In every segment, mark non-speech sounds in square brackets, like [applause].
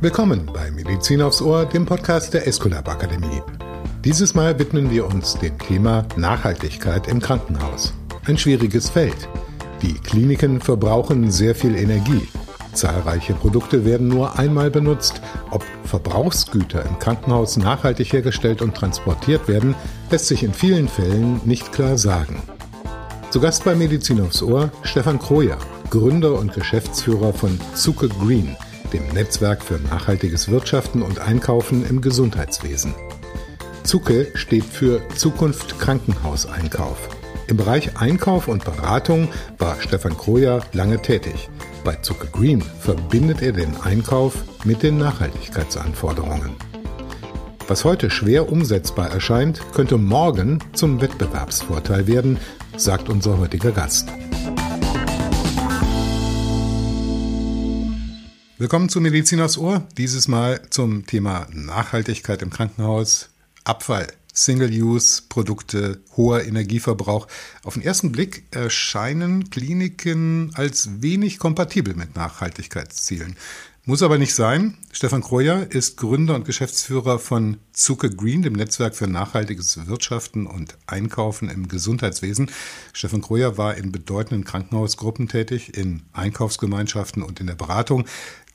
Willkommen bei Medizin aufs Ohr, dem Podcast der Esculap Akademie. Dieses Mal widmen wir uns dem Thema Nachhaltigkeit im Krankenhaus. Ein schwieriges Feld. Die Kliniken verbrauchen sehr viel Energie. Zahlreiche Produkte werden nur einmal benutzt. Ob Verbrauchsgüter im Krankenhaus nachhaltig hergestellt und transportiert werden, lässt sich in vielen Fällen nicht klar sagen. Zu Gast bei Medizin aufs Ohr Stefan Kroja, Gründer und Geschäftsführer von Zucke Green, dem Netzwerk für nachhaltiges Wirtschaften und Einkaufen im Gesundheitswesen. Zucke steht für Zukunft Krankenhauseinkauf. Im Bereich Einkauf und Beratung war Stefan Kroja lange tätig. Bei Zucke Green verbindet er den Einkauf mit den Nachhaltigkeitsanforderungen. Was heute schwer umsetzbar erscheint, könnte morgen zum Wettbewerbsvorteil werden, sagt unser heutiger Gast. Willkommen zu Mediziners Ohr, dieses Mal zum Thema Nachhaltigkeit im Krankenhaus. Abfall, Single-Use-Produkte, hoher Energieverbrauch. Auf den ersten Blick erscheinen Kliniken als wenig kompatibel mit Nachhaltigkeitszielen. Muss aber nicht sein. Stefan Kroja ist Gründer und Geschäftsführer von Zucke Green, dem Netzwerk für nachhaltiges Wirtschaften und Einkaufen im Gesundheitswesen. Stefan Kroja war in bedeutenden Krankenhausgruppen tätig, in Einkaufsgemeinschaften und in der Beratung.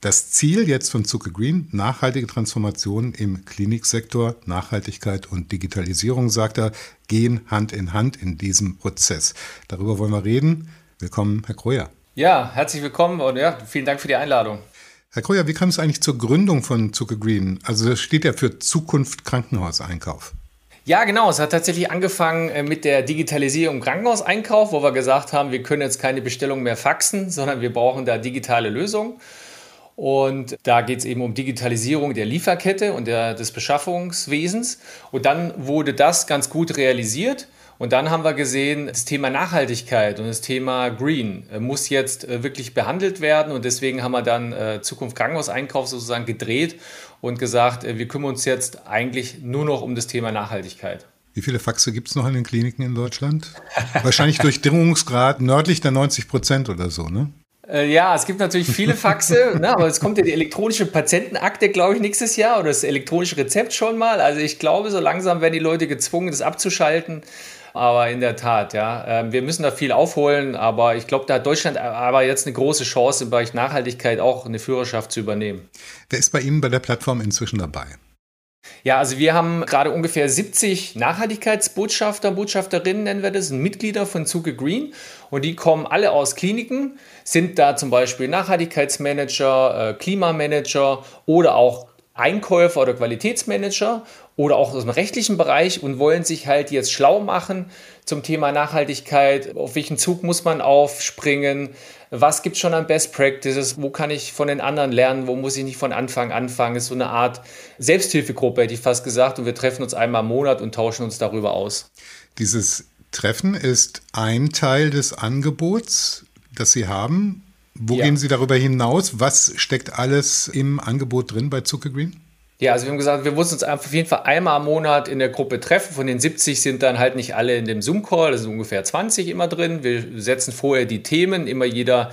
Das Ziel jetzt von Zucke Green, nachhaltige Transformation im Kliniksektor, Nachhaltigkeit und Digitalisierung, sagt er, gehen Hand in Hand in diesem Prozess. Darüber wollen wir reden. Willkommen, Herr Kroja. Ja, herzlich willkommen und ja, vielen Dank für die Einladung. Herr Kroja, wie kam es eigentlich zur Gründung von Zucke Green? Also das steht ja für Zukunft Krankenhauseinkauf. Ja, genau. Es hat tatsächlich angefangen äh, mit der Digitalisierung im Krankenhauseinkauf, wo wir gesagt haben, wir können jetzt keine Bestellung mehr faxen, sondern wir brauchen da digitale Lösungen. Und da geht es eben um Digitalisierung der Lieferkette und der, des Beschaffungswesens. Und dann wurde das ganz gut realisiert. Und dann haben wir gesehen, das Thema Nachhaltigkeit und das Thema Green äh, muss jetzt äh, wirklich behandelt werden. Und deswegen haben wir dann äh, Zukunft Krankenhauseinkauf sozusagen gedreht und gesagt, wir kümmern uns jetzt eigentlich nur noch um das Thema Nachhaltigkeit. Wie viele Faxe gibt es noch in den Kliniken in Deutschland? Wahrscheinlich Durchdringungsgrad nördlich der 90 Prozent oder so, ne? Äh, ja, es gibt natürlich viele Faxe, [laughs] ne, aber es kommt ja die elektronische Patientenakte, glaube ich, nächstes Jahr oder das elektronische Rezept schon mal. Also ich glaube, so langsam werden die Leute gezwungen, das abzuschalten. Aber in der Tat, ja, ähm, wir müssen da viel aufholen, aber ich glaube, da hat Deutschland aber jetzt eine große Chance im Bereich Nachhaltigkeit auch eine Führerschaft zu übernehmen. Wer ist bei Ihnen bei der Plattform inzwischen dabei? Ja, also wir haben gerade ungefähr 70 Nachhaltigkeitsbotschafter, Botschafterinnen nennen wir das, Mitglieder von Zuge Green. Und die kommen alle aus Kliniken, sind da zum Beispiel Nachhaltigkeitsmanager, äh, Klimamanager oder auch Einkäufer oder Qualitätsmanager oder auch aus dem rechtlichen Bereich und wollen sich halt jetzt schlau machen zum Thema Nachhaltigkeit. Auf welchen Zug muss man aufspringen? Was gibt es schon an Best Practices? Wo kann ich von den anderen lernen? Wo muss ich nicht von Anfang anfangen? Ist so eine Art Selbsthilfegruppe, hätte ich fast gesagt. Und wir treffen uns einmal im Monat und tauschen uns darüber aus. Dieses Treffen ist ein Teil des Angebots, das Sie haben. Wo ja. gehen Sie darüber hinaus? Was steckt alles im Angebot drin bei Zuckergreen? Ja, also wir haben gesagt, wir mussten uns auf jeden Fall einmal am Monat in der Gruppe treffen. Von den 70 sind dann halt nicht alle in dem Zoom-Call, das sind ungefähr 20 immer drin. Wir setzen vorher die Themen, immer jeder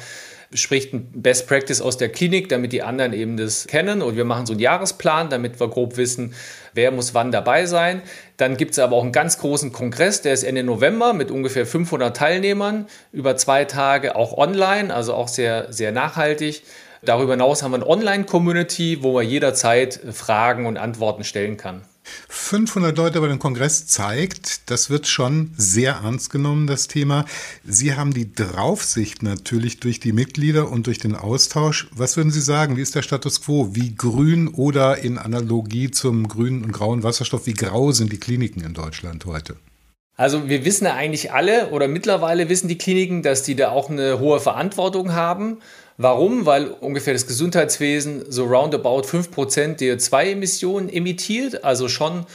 spricht ein Best Practice aus der Klinik, damit die anderen eben das kennen. Und wir machen so einen Jahresplan, damit wir grob wissen, wer muss wann dabei sein. Dann gibt es aber auch einen ganz großen Kongress, der ist Ende November mit ungefähr 500 Teilnehmern über zwei Tage, auch online, also auch sehr, sehr nachhaltig. Darüber hinaus haben wir eine Online-Community, wo man jederzeit Fragen und Antworten stellen kann. 500 Leute bei dem Kongress zeigt, das wird schon sehr ernst genommen, das Thema. Sie haben die Draufsicht natürlich durch die Mitglieder und durch den Austausch. Was würden Sie sagen? Wie ist der Status quo? Wie grün oder in Analogie zum grünen und grauen Wasserstoff, wie grau sind die Kliniken in Deutschland heute? Also wir wissen ja eigentlich alle oder mittlerweile wissen die Kliniken, dass die da auch eine hohe Verantwortung haben. Warum? Weil ungefähr das Gesundheitswesen so roundabout 5% CO2-Emissionen emittiert, also schon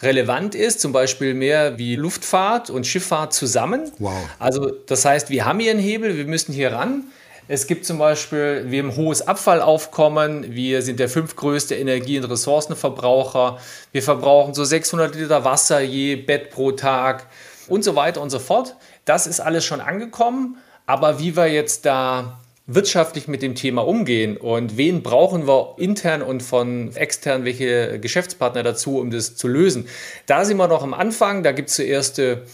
relevant ist, zum Beispiel mehr wie Luftfahrt und Schifffahrt zusammen. Wow. Also das heißt, wir haben hier einen Hebel, wir müssen hier ran. Es gibt zum Beispiel, wir haben ein hohes Abfallaufkommen, wir sind der fünftgrößte Energie- und Ressourcenverbraucher, wir verbrauchen so 600 Liter Wasser je Bett pro Tag und so weiter und so fort. Das ist alles schon angekommen, aber wie wir jetzt da wirtschaftlich mit dem Thema umgehen und wen brauchen wir intern und von extern, welche Geschäftspartner dazu, um das zu lösen. Da sind wir noch am Anfang, da gibt es so erste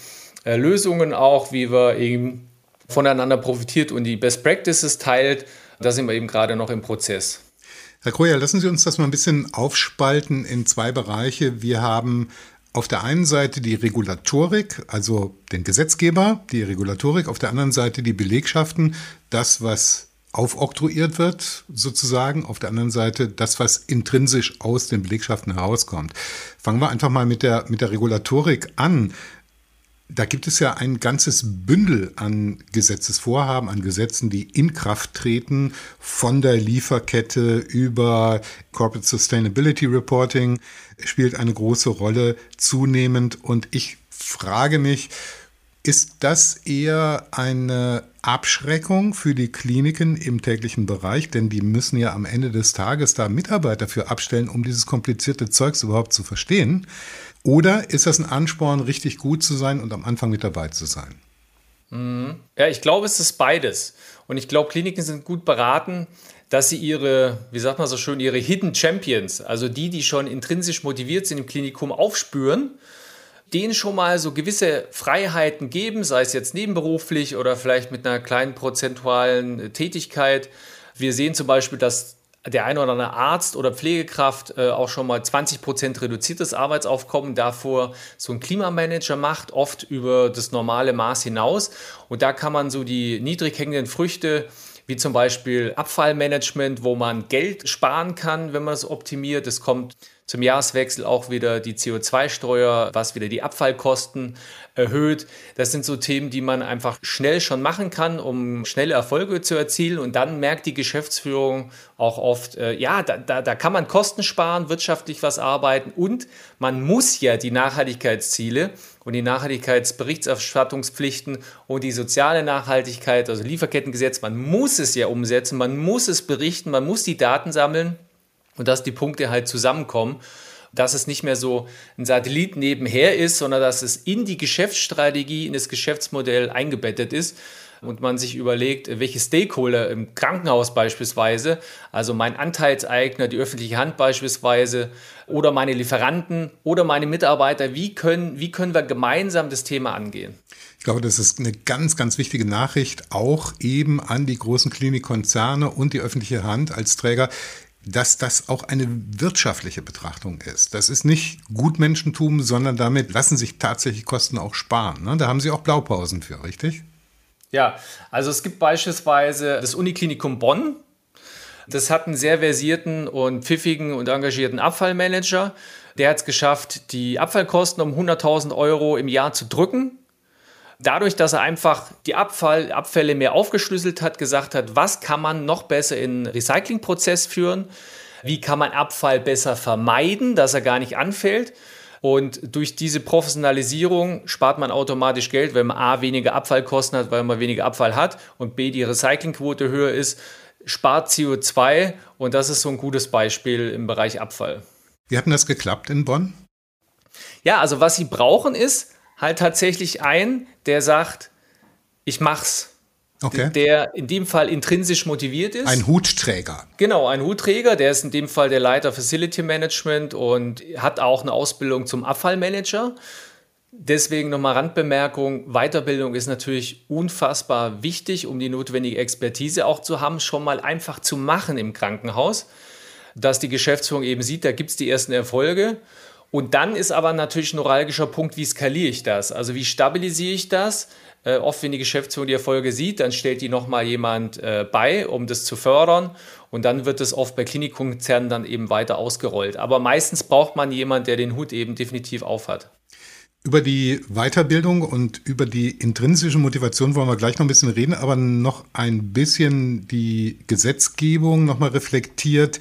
äh, Lösungen auch, wie wir eben voneinander profitiert und die Best Practices teilt. Da sind wir eben gerade noch im Prozess. Herr Kroja, lassen Sie uns das mal ein bisschen aufspalten in zwei Bereiche. Wir haben auf der einen Seite die Regulatorik, also den Gesetzgeber, die Regulatorik, auf der anderen Seite die Belegschaften, das, was aufoktroyiert wird, sozusagen. Auf der anderen Seite das, was intrinsisch aus den Belegschaften herauskommt. Fangen wir einfach mal mit der, mit der Regulatorik an. Da gibt es ja ein ganzes Bündel an Gesetzesvorhaben, an Gesetzen, die in Kraft treten, von der Lieferkette über Corporate Sustainability Reporting spielt eine große Rolle zunehmend. Und ich frage mich, ist das eher eine Abschreckung für die Kliniken im täglichen Bereich? Denn die müssen ja am Ende des Tages da Mitarbeiter für abstellen, um dieses komplizierte Zeugs überhaupt zu verstehen. Oder ist das ein Ansporn, richtig gut zu sein und am Anfang mit dabei zu sein? Mhm. Ja, ich glaube, es ist beides. Und ich glaube, Kliniken sind gut beraten, dass sie ihre, wie sagt man so schön, ihre Hidden Champions, also die, die schon intrinsisch motiviert sind im Klinikum, aufspüren, denen schon mal so gewisse Freiheiten geben, sei es jetzt nebenberuflich oder vielleicht mit einer kleinen prozentualen Tätigkeit. Wir sehen zum Beispiel, dass der eine oder andere Arzt oder Pflegekraft äh, auch schon mal 20 Prozent reduziertes Arbeitsaufkommen davor so ein Klimamanager macht, oft über das normale Maß hinaus. Und da kann man so die niedrig hängenden Früchte wie zum Beispiel Abfallmanagement, wo man Geld sparen kann, wenn man es optimiert. Es kommt zum Jahreswechsel auch wieder die CO2-Steuer, was wieder die Abfallkosten erhöht. Das sind so Themen, die man einfach schnell schon machen kann, um schnelle Erfolge zu erzielen. Und dann merkt die Geschäftsführung auch oft, äh, ja, da, da, da kann man Kosten sparen, wirtschaftlich was arbeiten und man muss ja die Nachhaltigkeitsziele und die Nachhaltigkeitsberichterstattungspflichten und die soziale Nachhaltigkeit, also Lieferkettengesetz, man muss es ja umsetzen, man muss es berichten, man muss die Daten sammeln und dass die Punkte halt zusammenkommen. Dass es nicht mehr so ein Satellit nebenher ist, sondern dass es in die Geschäftsstrategie, in das Geschäftsmodell eingebettet ist und man sich überlegt, welche Stakeholder im Krankenhaus beispielsweise, also mein Anteilseigner, die öffentliche Hand beispielsweise oder meine Lieferanten oder meine Mitarbeiter, wie können, wie können wir gemeinsam das Thema angehen? Ich glaube, das ist eine ganz, ganz wichtige Nachricht, auch eben an die großen Klinikkonzerne und die öffentliche Hand als Träger dass das auch eine wirtschaftliche Betrachtung ist. Das ist nicht Gutmenschentum, sondern damit lassen sich tatsächlich Kosten auch sparen. Ne? Da haben Sie auch Blaupausen für, richtig? Ja, also es gibt beispielsweise das Uniklinikum Bonn. Das hat einen sehr versierten und pfiffigen und engagierten Abfallmanager. Der hat es geschafft, die Abfallkosten um 100.000 Euro im Jahr zu drücken dadurch, dass er einfach die Abfall, Abfälle mehr aufgeschlüsselt hat, gesagt hat, was kann man noch besser in den Recyclingprozess führen, wie kann man Abfall besser vermeiden, dass er gar nicht anfällt. Und durch diese Professionalisierung spart man automatisch Geld, wenn man A weniger Abfallkosten hat, weil man weniger Abfall hat und B die Recyclingquote höher ist, spart CO2 und das ist so ein gutes Beispiel im Bereich Abfall. Wie hat denn das geklappt in Bonn? Ja, also was sie brauchen ist, halt tatsächlich ein, der sagt, ich mach's. Okay. Der in dem Fall intrinsisch motiviert ist. Ein Hutträger. Genau, ein Hutträger, der ist in dem Fall der Leiter Facility Management und hat auch eine Ausbildung zum Abfallmanager. Deswegen nochmal Randbemerkung, Weiterbildung ist natürlich unfassbar wichtig, um die notwendige Expertise auch zu haben, schon mal einfach zu machen im Krankenhaus, dass die Geschäftsführung eben sieht, da gibt es die ersten Erfolge und dann ist aber natürlich ein neuralgischer Punkt, wie skaliere ich das? Also wie stabilisiere ich das? Äh, oft, wenn die Geschäftsführung die Erfolge sieht, dann stellt die nochmal jemand äh, bei, um das zu fördern. Und dann wird es oft bei Klinikkonzernen dann eben weiter ausgerollt. Aber meistens braucht man jemanden, der den Hut eben definitiv aufhat. Über die Weiterbildung und über die intrinsische Motivation wollen wir gleich noch ein bisschen reden, aber noch ein bisschen die Gesetzgebung nochmal reflektiert.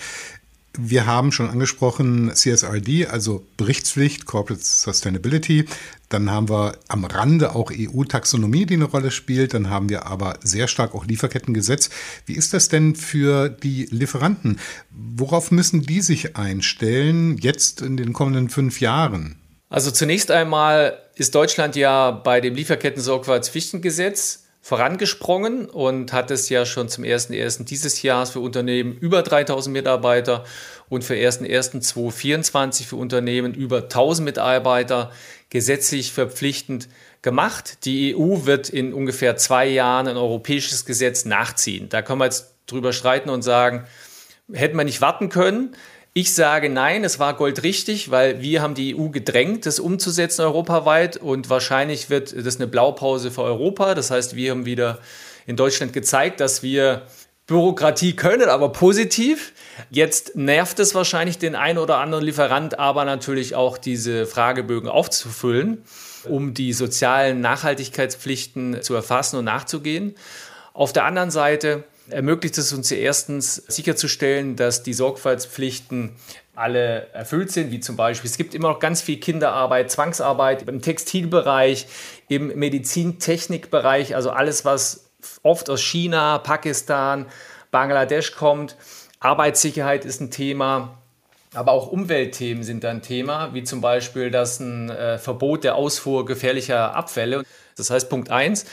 Wir haben schon angesprochen CSRD, also Berichtspflicht, Corporate Sustainability. Dann haben wir am Rande auch EU-Taxonomie, die eine Rolle spielt. Dann haben wir aber sehr stark auch Lieferkettengesetz. Wie ist das denn für die Lieferanten? Worauf müssen die sich einstellen jetzt in den kommenden fünf Jahren? Also zunächst einmal ist Deutschland ja bei dem Lieferketten-Sorgfaltspflichtengesetz vorangesprungen und hat es ja schon zum 1.1. dieses Jahres für Unternehmen über 3000 Mitarbeiter und für 1.1.2024 für Unternehmen über 1000 Mitarbeiter gesetzlich verpflichtend gemacht. Die EU wird in ungefähr zwei Jahren ein europäisches Gesetz nachziehen. Da können wir jetzt drüber streiten und sagen, hätten wir nicht warten können. Ich sage nein, es war goldrichtig, weil wir haben die EU gedrängt, das umzusetzen europaweit und wahrscheinlich wird das eine Blaupause für Europa. Das heißt, wir haben wieder in Deutschland gezeigt, dass wir Bürokratie können, aber positiv. Jetzt nervt es wahrscheinlich den einen oder anderen Lieferant, aber natürlich auch diese Fragebögen aufzufüllen, um die sozialen Nachhaltigkeitspflichten zu erfassen und nachzugehen. Auf der anderen Seite ermöglicht es uns erstens sicherzustellen, dass die Sorgfaltspflichten alle erfüllt sind, wie zum Beispiel, es gibt immer noch ganz viel Kinderarbeit, Zwangsarbeit im Textilbereich, im Medizintechnikbereich, also alles, was oft aus China, Pakistan, Bangladesch kommt. Arbeitssicherheit ist ein Thema, aber auch Umweltthemen sind ein Thema, wie zum Beispiel das ein äh, Verbot der Ausfuhr gefährlicher Abfälle. Das heißt, Punkt 1,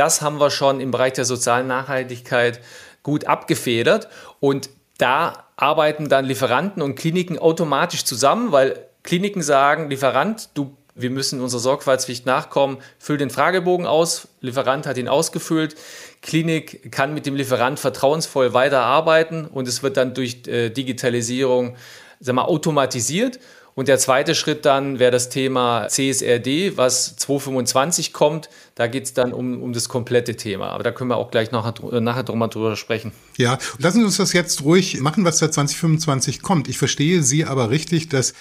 das haben wir schon im Bereich der sozialen Nachhaltigkeit gut abgefedert. Und da arbeiten dann Lieferanten und Kliniken automatisch zusammen, weil Kliniken sagen, Lieferant, du, wir müssen unserer Sorgfaltspflicht nachkommen, füll den Fragebogen aus, Lieferant hat ihn ausgefüllt, Klinik kann mit dem Lieferant vertrauensvoll weiterarbeiten und es wird dann durch äh, Digitalisierung sag mal, automatisiert und der zweite Schritt dann wäre das Thema CSRD, was 2025 kommt. Da geht es dann um, um das komplette Thema. Aber da können wir auch gleich nachher, nachher drüber sprechen. Ja, lassen Sie uns das jetzt ruhig machen, was da 2025 kommt. Ich verstehe Sie aber richtig, dass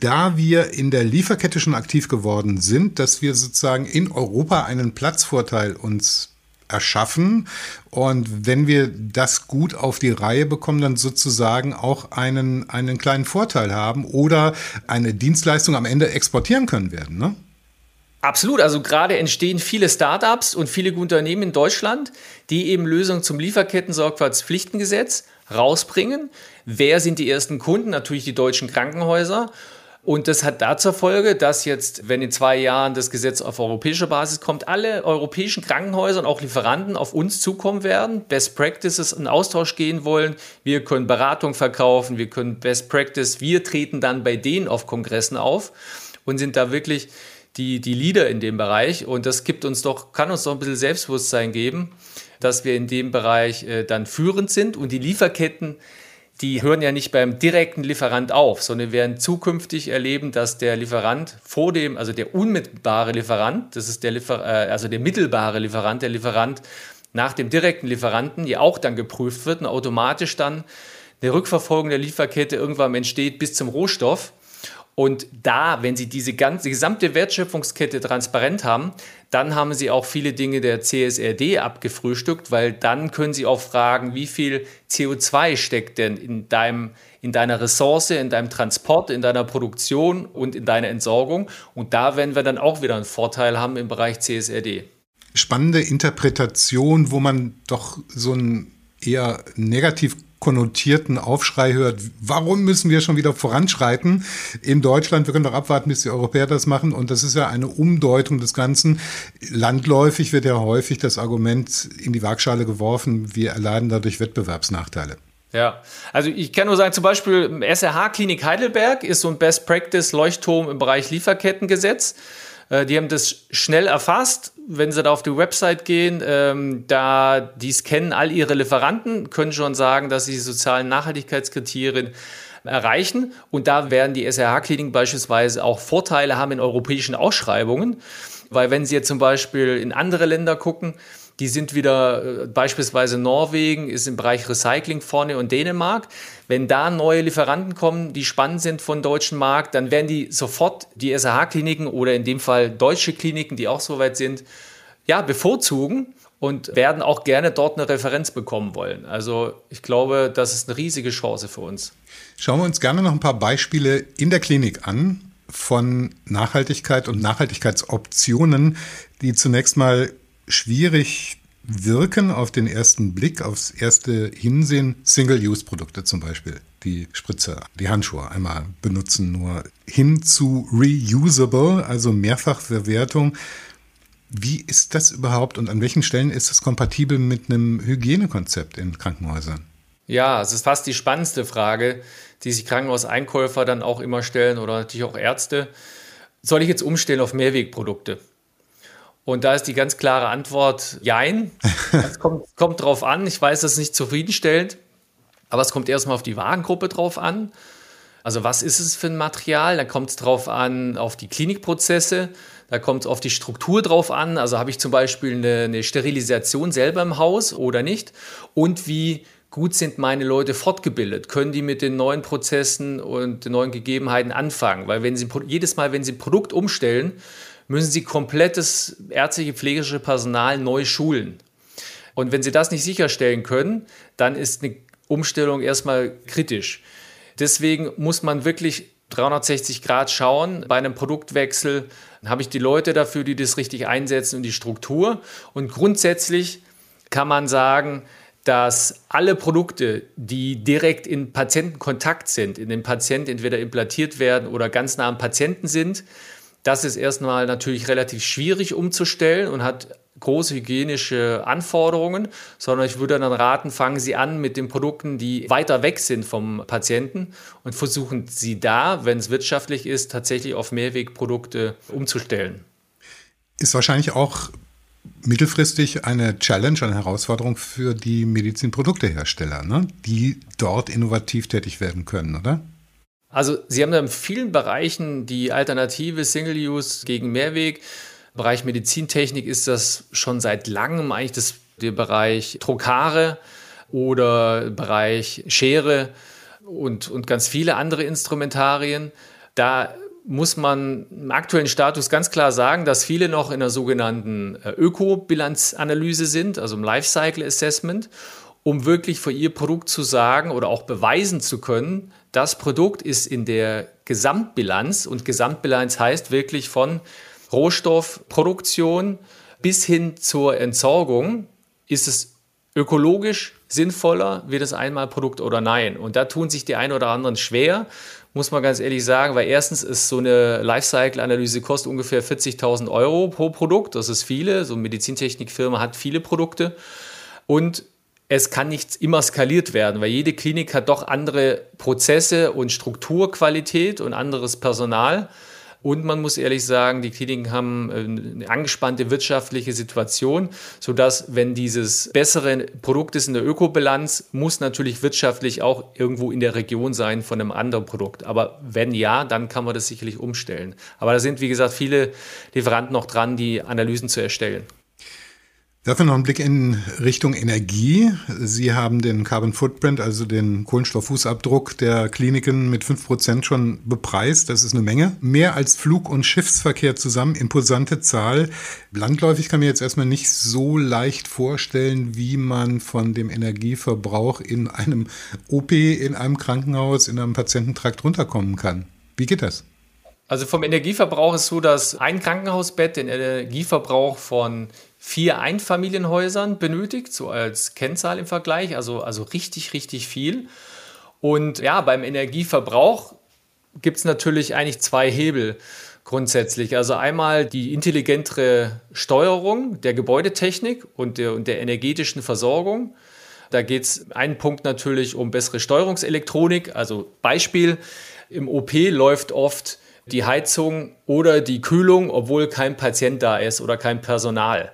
da wir in der Lieferkette schon aktiv geworden sind, dass wir sozusagen in Europa einen Platzvorteil uns erschaffen. Und wenn wir das gut auf die Reihe bekommen, dann sozusagen auch einen, einen kleinen Vorteil haben oder eine Dienstleistung am Ende exportieren können werden. Ne? Absolut, also gerade entstehen viele Startups und viele Unternehmen in Deutschland, die eben Lösungen zum Lieferketten-Sorgfaltspflichtengesetz rausbringen. Wer sind die ersten Kunden? Natürlich die deutschen Krankenhäuser. Und das hat da zur Folge, dass jetzt, wenn in zwei Jahren das Gesetz auf europäischer Basis kommt, alle europäischen Krankenhäuser und auch Lieferanten auf uns zukommen werden, Best Practices in Austausch gehen wollen. Wir können Beratung verkaufen, wir können Best Practice, wir treten dann bei denen auf Kongressen auf und sind da wirklich die, die Leader in dem Bereich. Und das gibt uns doch, kann uns doch ein bisschen Selbstbewusstsein geben, dass wir in dem Bereich äh, dann führend sind und die Lieferketten die hören ja nicht beim direkten Lieferant auf, sondern werden zukünftig erleben, dass der Lieferant vor dem, also der unmittelbare Lieferant, das ist der Liefer äh, also der mittelbare Lieferant, der Lieferant nach dem direkten Lieferanten ja auch dann geprüft wird und automatisch dann eine Rückverfolgung der Lieferkette irgendwann entsteht bis zum Rohstoff. Und da, wenn Sie diese ganze die gesamte Wertschöpfungskette transparent haben, dann haben Sie auch viele Dinge der CSRD abgefrühstückt, weil dann können Sie auch fragen, wie viel CO2 steckt denn in deinem in deiner Ressource, in deinem Transport, in deiner Produktion und in deiner Entsorgung. Und da werden wir dann auch wieder einen Vorteil haben im Bereich CSRD. Spannende Interpretation, wo man doch so ein eher negativ konnotierten Aufschrei hört, warum müssen wir schon wieder voranschreiten in Deutschland? Wir können doch abwarten, bis die Europäer das machen. Und das ist ja eine Umdeutung des Ganzen. Landläufig wird ja häufig das Argument in die Waagschale geworfen, wir erleiden dadurch Wettbewerbsnachteile. Ja, also ich kann nur sagen, zum Beispiel SRH Klinik Heidelberg ist so ein Best Practice Leuchtturm im Bereich Lieferkettengesetz. Äh, die haben das schnell erfasst. Wenn Sie da auf die Website gehen, ähm, da die scannen all ihre Lieferanten, können schon sagen, dass sie die sozialen Nachhaltigkeitskriterien erreichen. Und da werden die SRH-Kliniken beispielsweise auch Vorteile haben in europäischen Ausschreibungen. Weil wenn Sie jetzt zum Beispiel in andere Länder gucken, die sind wieder, äh, beispielsweise Norwegen ist im Bereich Recycling vorne und Dänemark. Wenn da neue Lieferanten kommen, die spannend sind von deutschen Markt, dann werden die sofort die SAH-Kliniken oder in dem Fall deutsche Kliniken, die auch soweit sind, ja, bevorzugen und werden auch gerne dort eine Referenz bekommen wollen. Also ich glaube, das ist eine riesige Chance für uns. Schauen wir uns gerne noch ein paar Beispiele in der Klinik an von Nachhaltigkeit und Nachhaltigkeitsoptionen, die zunächst mal schwierig wirken auf den ersten Blick, aufs erste Hinsehen. Single-Use-Produkte zum Beispiel, die Spritze, die Handschuhe einmal benutzen, nur hin zu reusable, also Mehrfachverwertung. Wie ist das überhaupt und an welchen Stellen ist das kompatibel mit einem Hygienekonzept in Krankenhäusern? Ja, es ist fast die spannendste Frage, die sich Krankenhauseinkäufer dann auch immer stellen oder natürlich auch Ärzte. Soll ich jetzt umstellen auf Mehrwegprodukte? Und da ist die ganz klare Antwort Jein. [laughs] Es kommt, kommt drauf an. Ich weiß, das ist nicht zufriedenstellend, aber es kommt erstmal auf die Warengruppe drauf an. Also was ist es für ein Material? Da kommt es drauf an, auf die Klinikprozesse. Da kommt es auf die Struktur drauf an. Also habe ich zum Beispiel eine, eine Sterilisation selber im Haus oder nicht? Und wie gut sind meine Leute fortgebildet? Können die mit den neuen Prozessen und den neuen Gegebenheiten anfangen? Weil wenn sie jedes Mal, wenn sie ein Produkt umstellen, müssen sie komplettes ärztliche, pflegerische Personal neu schulen. Und wenn sie das nicht sicherstellen können, dann ist eine Umstellung erstmal kritisch. Deswegen muss man wirklich 360 Grad schauen bei einem Produktwechsel, habe ich die Leute dafür, die das richtig einsetzen und die Struktur. Und grundsätzlich kann man sagen, dass alle Produkte, die direkt in Patientenkontakt sind, in den Patienten entweder implantiert werden oder ganz nah am Patienten sind, das ist erstmal natürlich relativ schwierig umzustellen und hat große hygienische Anforderungen, sondern ich würde dann raten, fangen Sie an mit den Produkten, die weiter weg sind vom Patienten und versuchen Sie da, wenn es wirtschaftlich ist, tatsächlich auf Mehrwegprodukte umzustellen. Ist wahrscheinlich auch mittelfristig eine Challenge, eine Herausforderung für die Medizinproduktehersteller, ne? die dort innovativ tätig werden können, oder? Also Sie haben da in vielen Bereichen die Alternative Single-Use gegen Mehrweg. Bereich Medizintechnik ist das schon seit langem eigentlich das, der Bereich Trokare oder Bereich Schere und, und ganz viele andere Instrumentarien. Da muss man im aktuellen Status ganz klar sagen, dass viele noch in der sogenannten äh, Ökobilanzanalyse sind, also im Lifecycle Assessment, um wirklich für ihr Produkt zu sagen oder auch beweisen zu können, das Produkt ist in der Gesamtbilanz und Gesamtbilanz heißt wirklich von Rohstoffproduktion bis hin zur Entsorgung, ist es ökologisch sinnvoller, wird es einmal Produkt oder nein? Und da tun sich die ein oder anderen schwer, muss man ganz ehrlich sagen, weil erstens ist so eine Lifecycle-Analyse kostet ungefähr 40.000 Euro pro Produkt. Das ist viele. So eine Medizintechnikfirma hat viele Produkte. Und es kann nicht immer skaliert werden, weil jede Klinik hat doch andere Prozesse und Strukturqualität und anderes Personal. Und man muss ehrlich sagen, die Kliniken haben äh, eine angespannte wirtschaftliche Situation, sodass, wenn dieses bessere Produkt ist in der Ökobilanz, muss natürlich wirtschaftlich auch irgendwo in der Region sein von einem anderen Produkt. Aber wenn ja, dann kann man das sicherlich umstellen. Aber da sind, wie gesagt, viele Lieferanten noch dran, die Analysen zu erstellen. Dafür noch einen Blick in Richtung Energie. Sie haben den Carbon Footprint, also den Kohlenstofffußabdruck der Kliniken mit 5% schon bepreist. Das ist eine Menge. Mehr als Flug- und Schiffsverkehr zusammen. Imposante Zahl. Landläufig kann mir jetzt erstmal nicht so leicht vorstellen, wie man von dem Energieverbrauch in einem OP, in einem Krankenhaus, in einem Patiententrakt runterkommen kann. Wie geht das? Also vom Energieverbrauch ist so, dass ein Krankenhausbett den Energieverbrauch von vier Einfamilienhäusern benötigt, so als Kennzahl im Vergleich, also, also richtig, richtig viel. Und ja, beim Energieverbrauch gibt es natürlich eigentlich zwei Hebel grundsätzlich. Also einmal die intelligentere Steuerung der Gebäudetechnik und der, und der energetischen Versorgung. Da geht es einen Punkt natürlich um bessere Steuerungselektronik. Also Beispiel, im OP läuft oft die Heizung oder die Kühlung, obwohl kein Patient da ist oder kein Personal.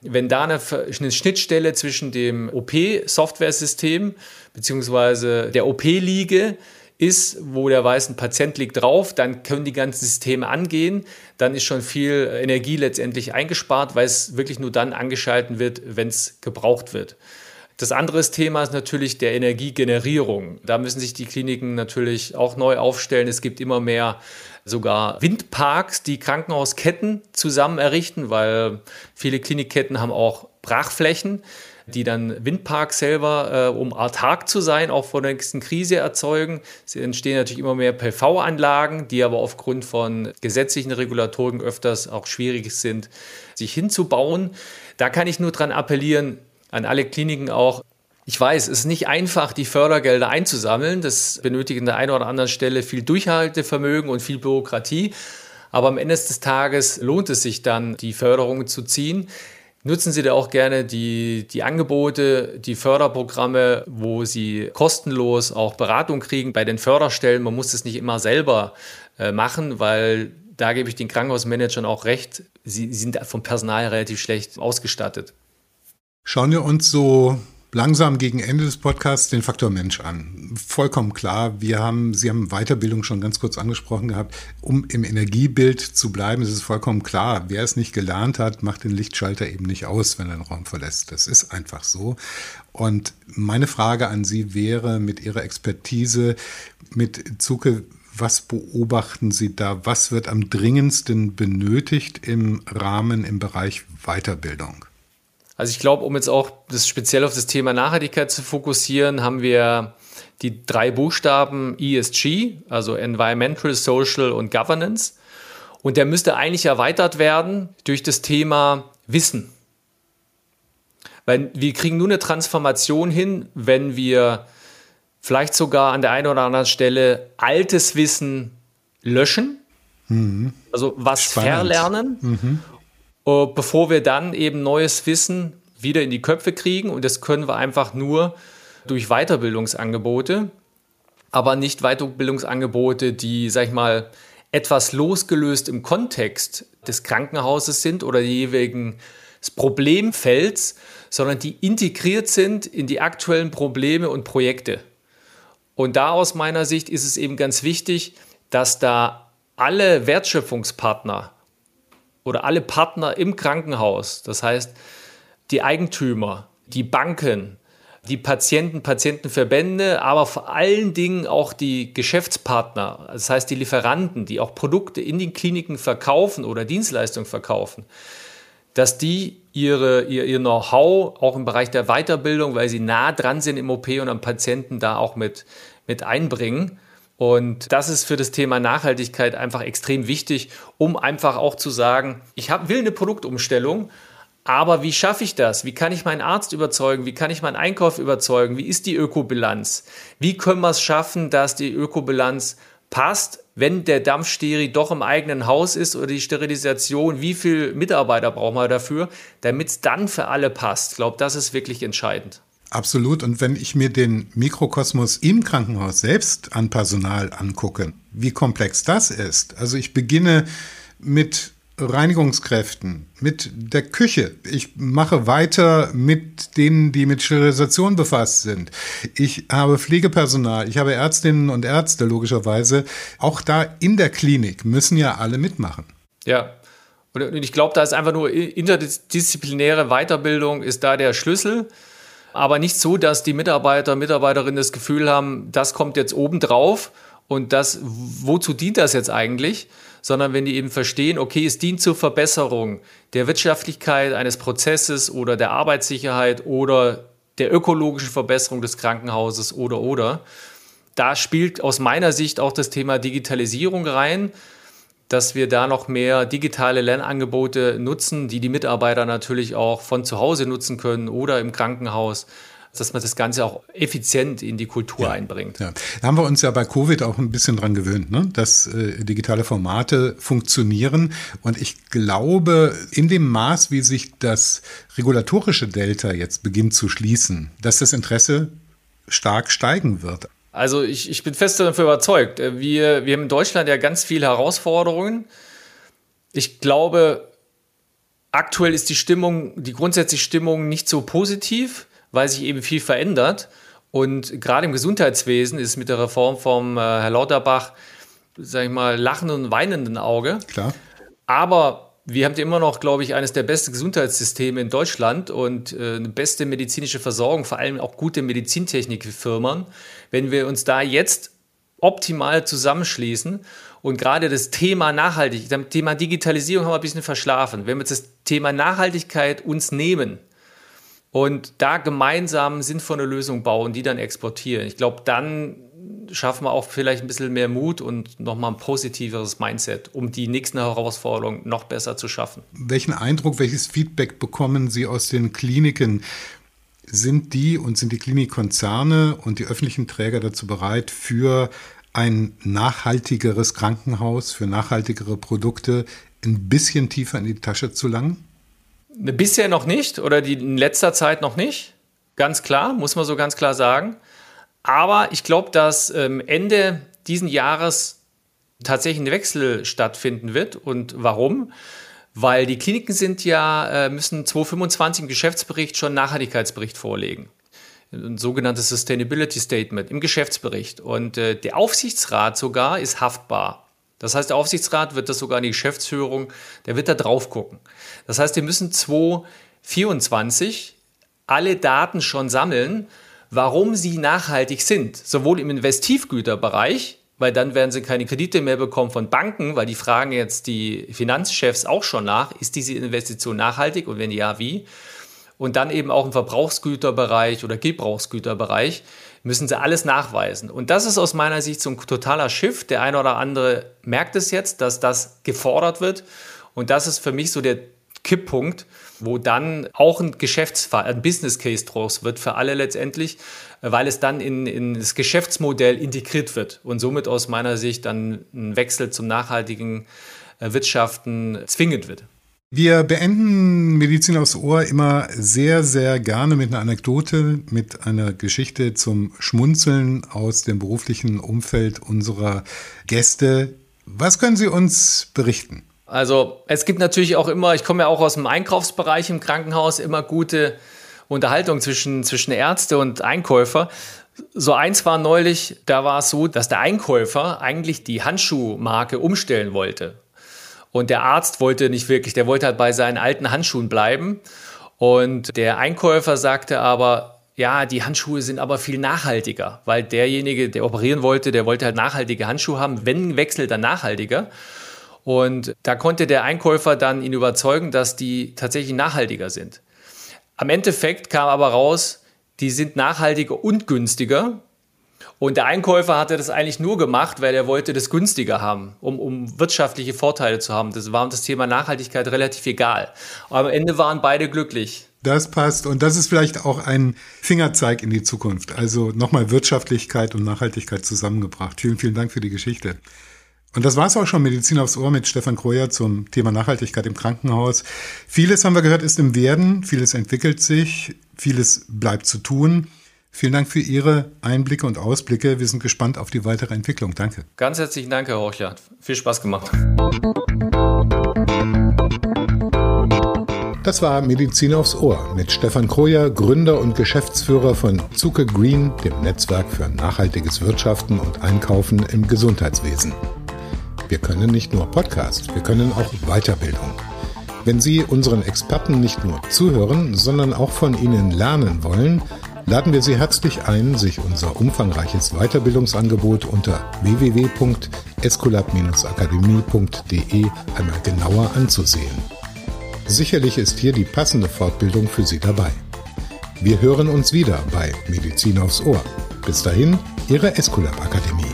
Wenn da eine, eine Schnittstelle zwischen dem OP-Software-System bzw. der OP-Liege ist, wo der weiß, ein Patient liegt drauf, dann können die ganzen Systeme angehen. Dann ist schon viel Energie letztendlich eingespart, weil es wirklich nur dann angeschalten wird, wenn es gebraucht wird. Das andere Thema ist natürlich der Energiegenerierung. Da müssen sich die Kliniken natürlich auch neu aufstellen. Es gibt immer mehr sogar Windparks, die Krankenhausketten zusammen errichten, weil viele Klinikketten haben auch Brachflächen, die dann Windparks selber, äh, um autark zu sein, auch vor der nächsten Krise erzeugen. Es entstehen natürlich immer mehr PV-Anlagen, die aber aufgrund von gesetzlichen Regulatoren öfters auch schwierig sind, sich hinzubauen. Da kann ich nur dran appellieren, an alle Kliniken auch, ich weiß, es ist nicht einfach, die Fördergelder einzusammeln. Das benötigt an der einen oder anderen Stelle viel Durchhaltevermögen und viel Bürokratie. Aber am Ende des Tages lohnt es sich dann, die Förderung zu ziehen. Nutzen Sie da auch gerne die, die Angebote, die Förderprogramme, wo Sie kostenlos auch Beratung kriegen bei den Förderstellen. Man muss es nicht immer selber äh, machen, weil da gebe ich den Krankenhausmanagern auch recht. Sie, sie sind vom Personal relativ schlecht ausgestattet. Schauen wir uns so langsam gegen Ende des Podcasts den Faktor Mensch an. Vollkommen klar, wir haben, Sie haben Weiterbildung schon ganz kurz angesprochen gehabt. Um im Energiebild zu bleiben, ist es vollkommen klar, wer es nicht gelernt hat, macht den Lichtschalter eben nicht aus, wenn er den Raum verlässt. Das ist einfach so. Und meine Frage an Sie wäre mit Ihrer Expertise, mit Zuke, was beobachten Sie da? Was wird am dringendsten benötigt im Rahmen im Bereich Weiterbildung? Also ich glaube, um jetzt auch das speziell auf das Thema Nachhaltigkeit zu fokussieren, haben wir die drei Buchstaben ESG, also Environmental, Social und Governance. Und der müsste eigentlich erweitert werden durch das Thema Wissen. Weil wir kriegen nur eine Transformation hin, wenn wir vielleicht sogar an der einen oder anderen Stelle altes Wissen löschen, mhm. also was Spannend. verlernen mhm. Äh, bevor wir dann eben neues Wissen wieder in die Köpfe kriegen. Und das können wir einfach nur durch Weiterbildungsangebote, aber nicht Weiterbildungsangebote, die, sag ich mal, etwas losgelöst im Kontext des Krankenhauses sind oder jeweiligen Problemfelds, sondern die integriert sind in die aktuellen Probleme und Projekte. Und da aus meiner Sicht ist es eben ganz wichtig, dass da alle Wertschöpfungspartner oder alle Partner im Krankenhaus, das heißt die Eigentümer, die Banken, die Patienten, Patientenverbände, aber vor allen Dingen auch die Geschäftspartner, das heißt die Lieferanten, die auch Produkte in den Kliniken verkaufen oder Dienstleistungen verkaufen, dass die ihre, ihr, ihr Know-how auch im Bereich der Weiterbildung, weil sie nah dran sind im OP und am Patienten da auch mit, mit einbringen. Und das ist für das Thema Nachhaltigkeit einfach extrem wichtig, um einfach auch zu sagen, ich hab, will eine Produktumstellung, aber wie schaffe ich das? Wie kann ich meinen Arzt überzeugen? Wie kann ich meinen Einkauf überzeugen? Wie ist die Ökobilanz? Wie können wir es schaffen, dass die Ökobilanz passt, wenn der Dampfsteri doch im eigenen Haus ist oder die Sterilisation? Wie viele Mitarbeiter brauchen wir dafür, damit es dann für alle passt? Ich glaube, das ist wirklich entscheidend. Absolut. Und wenn ich mir den Mikrokosmos im Krankenhaus selbst an Personal angucke, wie komplex das ist. Also ich beginne mit Reinigungskräften, mit der Küche. Ich mache weiter mit denen, die mit Sterilisation befasst sind. Ich habe Pflegepersonal, ich habe Ärztinnen und Ärzte logischerweise. Auch da in der Klinik müssen ja alle mitmachen. Ja. Und ich glaube, da ist einfach nur interdisziplinäre Weiterbildung ist da der Schlüssel aber nicht so, dass die Mitarbeiter, Mitarbeiterinnen das Gefühl haben, das kommt jetzt obendrauf und das, wozu dient das jetzt eigentlich? Sondern wenn die eben verstehen, okay, es dient zur Verbesserung der Wirtschaftlichkeit eines Prozesses oder der Arbeitssicherheit oder der ökologischen Verbesserung des Krankenhauses oder oder. Da spielt aus meiner Sicht auch das Thema Digitalisierung rein dass wir da noch mehr digitale Lernangebote nutzen, die die Mitarbeiter natürlich auch von zu Hause nutzen können oder im Krankenhaus dass man das Ganze auch effizient in die Kultur ja, einbringt. Ja. Da haben wir uns ja bei Covid auch ein bisschen dran gewöhnt, ne? dass äh, digitale Formate funktionieren. Und ich glaube, in dem Maß, wie sich das regulatorische Delta jetzt beginnt zu schließen, dass das Interesse stark steigen wird. Also ich, ich bin fest davon überzeugt. Äh, wir, wir haben in Deutschland ja ganz viele Herausforderungen. Ich glaube, aktuell ist die Stimmung, die grundsätzliche Stimmung nicht so positiv, weil sich eben viel verändert. Und gerade im Gesundheitswesen ist mit der Reform vom äh, Herr Lauterbach, sag ich mal, lachenden und weinenden Auge. Klar. Aber wir haben immer noch, glaube ich, eines der besten Gesundheitssysteme in Deutschland und äh, eine beste medizinische Versorgung, vor allem auch gute Medizintechnikfirmen. Wenn wir uns da jetzt optimal zusammenschließen und gerade das Thema Nachhaltigkeit, das Thema Digitalisierung haben wir ein bisschen verschlafen. Wenn wir das Thema Nachhaltigkeit uns nehmen und da gemeinsam sinnvolle Lösungen bauen, die dann exportieren, ich glaube, dann schaffen wir auch vielleicht ein bisschen mehr Mut und nochmal ein positiveres Mindset, um die nächsten Herausforderungen noch besser zu schaffen. Welchen Eindruck, welches Feedback bekommen Sie aus den Kliniken? Sind die und sind die Klinikkonzerne und die öffentlichen Träger dazu bereit, für ein nachhaltigeres Krankenhaus für nachhaltigere Produkte ein bisschen tiefer in die Tasche zu langen? Bisher noch nicht oder die in letzter Zeit noch nicht. Ganz klar, muss man so ganz klar sagen. Aber ich glaube, dass ähm, Ende diesen Jahres tatsächlich ein Wechsel stattfinden wird. Und warum? Weil die Kliniken sind ja, äh, müssen 2025 im Geschäftsbericht schon Nachhaltigkeitsbericht vorlegen. Ein sogenanntes Sustainability Statement im Geschäftsbericht. Und äh, der Aufsichtsrat sogar ist haftbar. Das heißt, der Aufsichtsrat wird das sogar in die Geschäftsführung, der wird da drauf gucken. Das heißt, wir müssen 2024 alle Daten schon sammeln, warum sie nachhaltig sind, sowohl im Investivgüterbereich, weil dann werden sie keine Kredite mehr bekommen von Banken, weil die fragen jetzt die Finanzchefs auch schon nach, ist diese Investition nachhaltig und wenn ja, wie? Und dann eben auch im Verbrauchsgüterbereich oder Gebrauchsgüterbereich müssen sie alles nachweisen. Und das ist aus meiner Sicht so ein totaler Shift. Der eine oder andere merkt es jetzt, dass das gefordert wird. Und das ist für mich so der Kipppunkt, wo dann auch ein Geschäftsfall, ein Business Case draus wird für alle letztendlich, weil es dann in, in das Geschäftsmodell integriert wird und somit aus meiner Sicht dann ein Wechsel zum nachhaltigen äh, Wirtschaften zwingend wird. Wir beenden Medizin aufs Ohr immer sehr, sehr gerne mit einer Anekdote, mit einer Geschichte zum Schmunzeln aus dem beruflichen Umfeld unserer Gäste. Was können Sie uns berichten? Also es gibt natürlich auch immer, ich komme ja auch aus dem Einkaufsbereich im Krankenhaus, immer gute Unterhaltung zwischen, zwischen Ärzte und Einkäufer. So eins war neulich, da war es so, dass der Einkäufer eigentlich die Handschuhmarke umstellen wollte. Und der Arzt wollte nicht wirklich, der wollte halt bei seinen alten Handschuhen bleiben. Und der Einkäufer sagte aber, ja, die Handschuhe sind aber viel nachhaltiger, weil derjenige, der operieren wollte, der wollte halt nachhaltige Handschuhe haben. Wenn wechselt, dann nachhaltiger. Und da konnte der Einkäufer dann ihn überzeugen, dass die tatsächlich nachhaltiger sind. Am Endeffekt kam aber raus, die sind nachhaltiger und günstiger. Und der Einkäufer hatte das eigentlich nur gemacht, weil er wollte das günstiger haben, um, um wirtschaftliche Vorteile zu haben. Das war um das Thema Nachhaltigkeit relativ egal. Aber am Ende waren beide glücklich. Das passt. Und das ist vielleicht auch ein Fingerzeig in die Zukunft. Also nochmal Wirtschaftlichkeit und Nachhaltigkeit zusammengebracht. Vielen, vielen Dank für die Geschichte. Und das war es auch schon, Medizin aufs Ohr mit Stefan Kreuer zum Thema Nachhaltigkeit im Krankenhaus. Vieles haben wir gehört, ist im Werden, vieles entwickelt sich, vieles bleibt zu tun. Vielen Dank für Ihre Einblicke und Ausblicke. Wir sind gespannt auf die weitere Entwicklung. Danke. Ganz herzlichen Dank, Herr Horchler. Viel Spaß gemacht. Das war Medizin aufs Ohr mit Stefan Krojer, Gründer und Geschäftsführer von Zuke Green, dem Netzwerk für nachhaltiges Wirtschaften und Einkaufen im Gesundheitswesen. Wir können nicht nur Podcast, wir können auch Weiterbildung. Wenn Sie unseren Experten nicht nur zuhören, sondern auch von ihnen lernen wollen, laden wir Sie herzlich ein, sich unser umfangreiches Weiterbildungsangebot unter www.escolab-akademie.de einmal genauer anzusehen. Sicherlich ist hier die passende Fortbildung für Sie dabei. Wir hören uns wieder bei Medizin aufs Ohr. Bis dahin, Ihre Escolab Akademie.